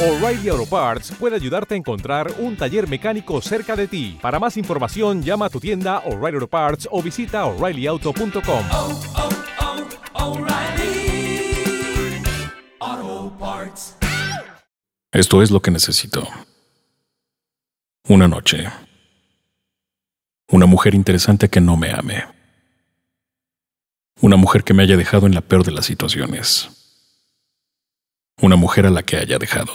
O'Reilly Auto Parts puede ayudarte a encontrar un taller mecánico cerca de ti. Para más información, llama a tu tienda O'Reilly Auto Parts o visita oreillyauto.com. oh, oh, Parts. Esto es lo que necesito. Una noche. Una mujer interesante que no me ame. Una mujer que me haya dejado en la peor de las situaciones. Una mujer a la que haya dejado.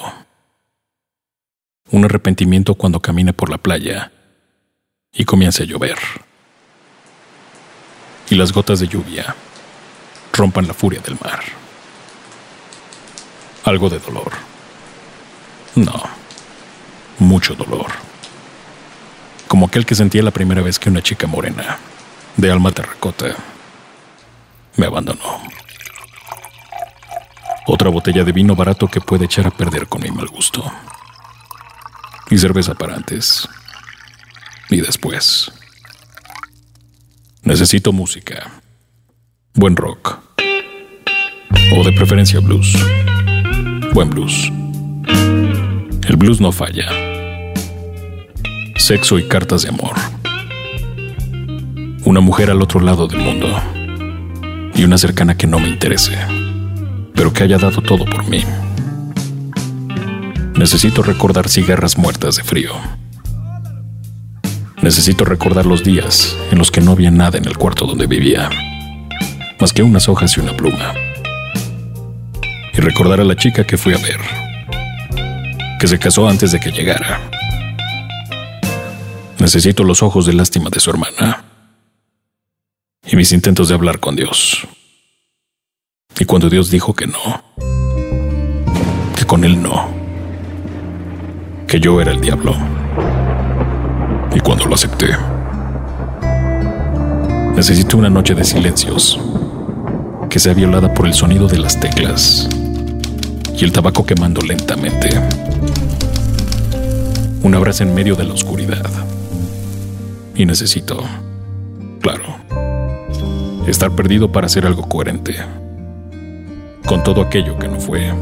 Un arrepentimiento cuando camine por la playa y comience a llover. Y las gotas de lluvia rompan la furia del mar. Algo de dolor. No, mucho dolor. Como aquel que sentía la primera vez que una chica morena, de alma terracota, me abandonó. Otra botella de vino barato que puede echar a perder con mi mal gusto. Y cerveza para antes. Y después. Necesito música. Buen rock. O de preferencia blues. Buen blues. El blues no falla. Sexo y cartas de amor. Una mujer al otro lado del mundo. Y una cercana que no me interese, pero que haya dado todo por mí. Necesito recordar cigarras muertas de frío. Necesito recordar los días en los que no había nada en el cuarto donde vivía, más que unas hojas y una pluma. Y recordar a la chica que fui a ver, que se casó antes de que llegara. Necesito los ojos de lástima de su hermana y mis intentos de hablar con Dios. Y cuando Dios dijo que no, que con Él no, que yo era el diablo. Y cuando lo acepté, necesito una noche de silencios que sea violada por el sonido de las teclas y el tabaco quemando lentamente. Un abrazo en medio de la oscuridad. Y necesito, claro, estar perdido para hacer algo coherente con todo aquello que no fue.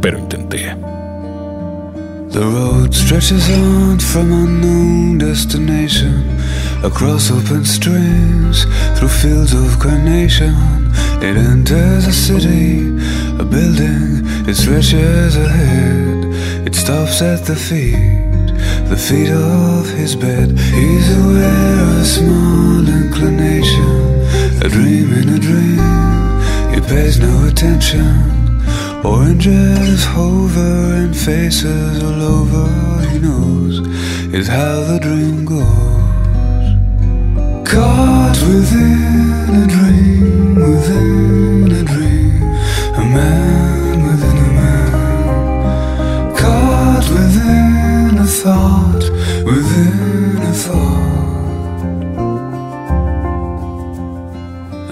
Pero intenté. The road stretches on from unknown destination across open streams through fields of carnation. It enters a city, a building, it stretches ahead. It stops at the feet, the feet of his bed. He's aware of a small inclination, a dream in a dream. Pays no attention. Oranges hover and faces all over. He knows is how the dream goes. Caught within a dream, within a dream, a man within a man. Caught within a thought, within a thought.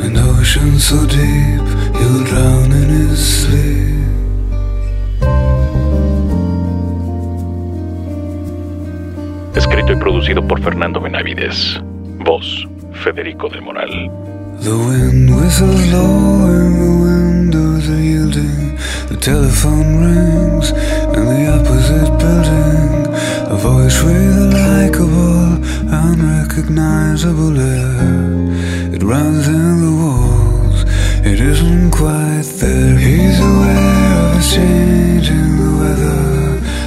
An ocean so deep, he'll drown in his sleep. Escrito y producido por Fernando Benavides. Voz, Federico del Moral. The wind whistles low and the windows are yielding. The telephone rings in the opposite building. A voice with a likable, unrecognizable air. It runs in the walls, it isn't quite there. He's aware of a change in the weather.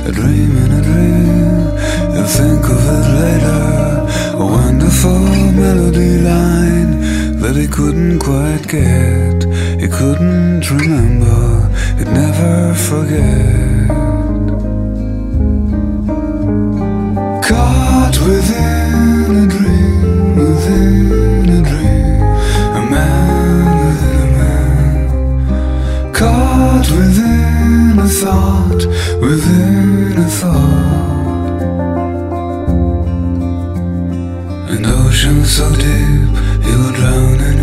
A dream in a dream, he'll think of it later. A wonderful melody line that he couldn't quite get. He couldn't remember, he'd never forget. Caught within Caught within a thought, within a thought. An ocean so deep, he will drown in